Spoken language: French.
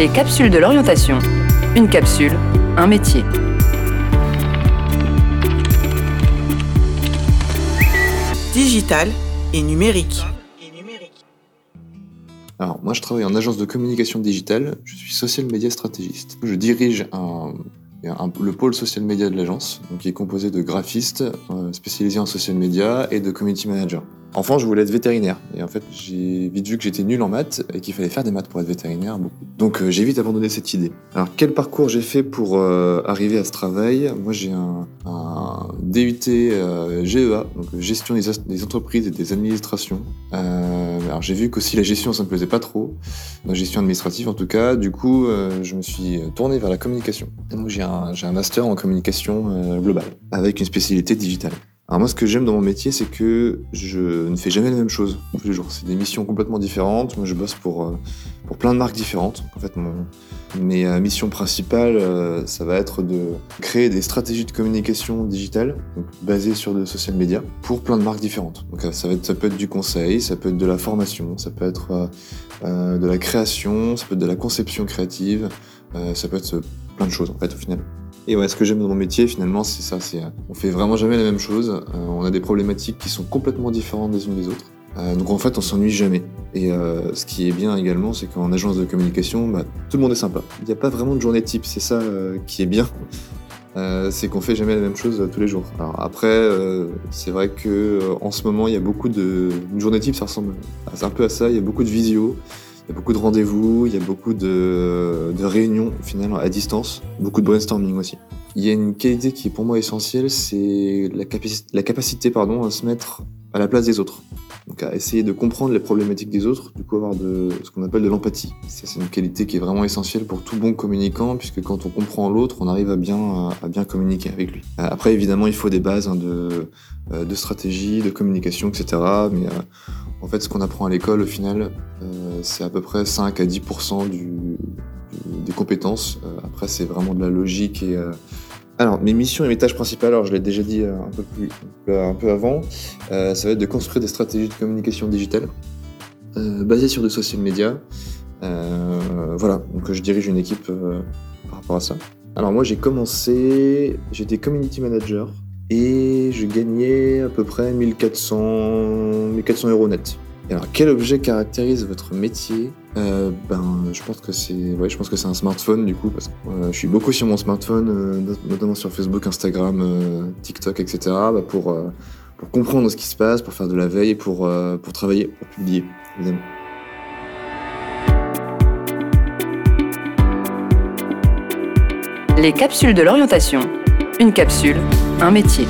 Les capsules de l'orientation. Une capsule, un métier. Digital et numérique. Alors, moi, je travaille en agence de communication digitale. Je suis social media stratégiste. Je dirige un, le pôle social media de l'agence, qui est composé de graphistes euh, spécialisés en social media et de community managers. Enfant, je voulais être vétérinaire. Et en fait, j'ai vite vu que j'étais nul en maths et qu'il fallait faire des maths pour être vétérinaire. Donc, euh, j'ai vite abandonné cette idée. Alors, quel parcours j'ai fait pour euh, arriver à ce travail? Moi, j'ai un DUT euh, GEA, donc gestion des, entreprises et des administrations. Euh, alors, j'ai vu qu'aussi la gestion, ça me plaisait pas trop. La gestion administrative, en tout cas. Du coup, euh, je me suis tourné vers la communication. J'ai un, un master en communication globale, avec une spécialité digitale. Alors moi, ce que j'aime dans mon métier, c'est que je ne fais jamais la même chose tous les jours. C'est des missions complètement différentes. Moi, je bosse pour, euh, pour plein de marques différentes. En fait, mon, mes euh, missions principales, euh, ça va être de créer des stratégies de communication digitale, basées sur de social media, pour plein de marques différentes. Donc ça, va être, ça peut être du conseil, ça peut être de la formation, ça peut être de la création, ça peut être de la conception créative, ça peut être plein de choses en fait au final. Et ouais, ce que j'aime dans mon métier, finalement, c'est ça. C'est, euh, on fait vraiment jamais la même chose. Euh, on a des problématiques qui sont complètement différentes des unes des autres. Euh, donc en fait, on s'ennuie jamais. Et ce qui est bien également, c'est qu'en agence de communication, bah, tout le monde est sympa. Il n'y a pas vraiment de journée type. C'est ça qui est bien. C'est qu'on fait jamais la même chose tous les jours. Alors après, c'est vrai que en ce moment, il y a beaucoup de une journée type, ça ressemble un peu à ça. Il y a beaucoup de visio, il y a beaucoup de rendez-vous, il y a beaucoup de, réunions au final à distance, beaucoup de brainstorming aussi. Il y a une qualité qui est pour moi essentielle, c'est la, capaci- la capacité pardon, à se mettre à la place des autres. Donc à essayer de comprendre les problématiques des autres, du coup avoir de ce qu'on appelle de l'empathie. C'est une qualité qui est vraiment essentielle pour tout bon communicant, puisque quand on comprend l'autre, on arrive à bien, à bien communiquer avec lui. Après évidemment il faut des bases hein, de, euh, de stratégie, de communication, etc. en fait ce qu'on apprend à l'école au final, euh, c'est à peu près 5 à 10% du, du- des compétences. Euh, après c'est vraiment de la logique et... euh, alors, mes missions et mes tâches principales, alors je l'ai déjà dit un peu plus, un peu avant, ça va être de construire des stratégies de communication digitale basées sur des social media. Voilà, donc je dirige une équipe par rapport à ça. Alors moi j'ai commencé, j'étais community manager et je gagnais à peu près 1400, 1400 euros net. Et alors quel objet caractérise votre métier? Euh, Ben je pense que c'est, je pense que c'est un smartphone du coup parce que euh, je suis beaucoup sur mon smartphone, euh, not- notamment sur Facebook, Instagram, TikTok, etc. bah, pour pour comprendre ce qui se passe, pour faire de la veille, pour pour travailler, pour publier. Les capsules de l'orientation. Une capsule, un métier.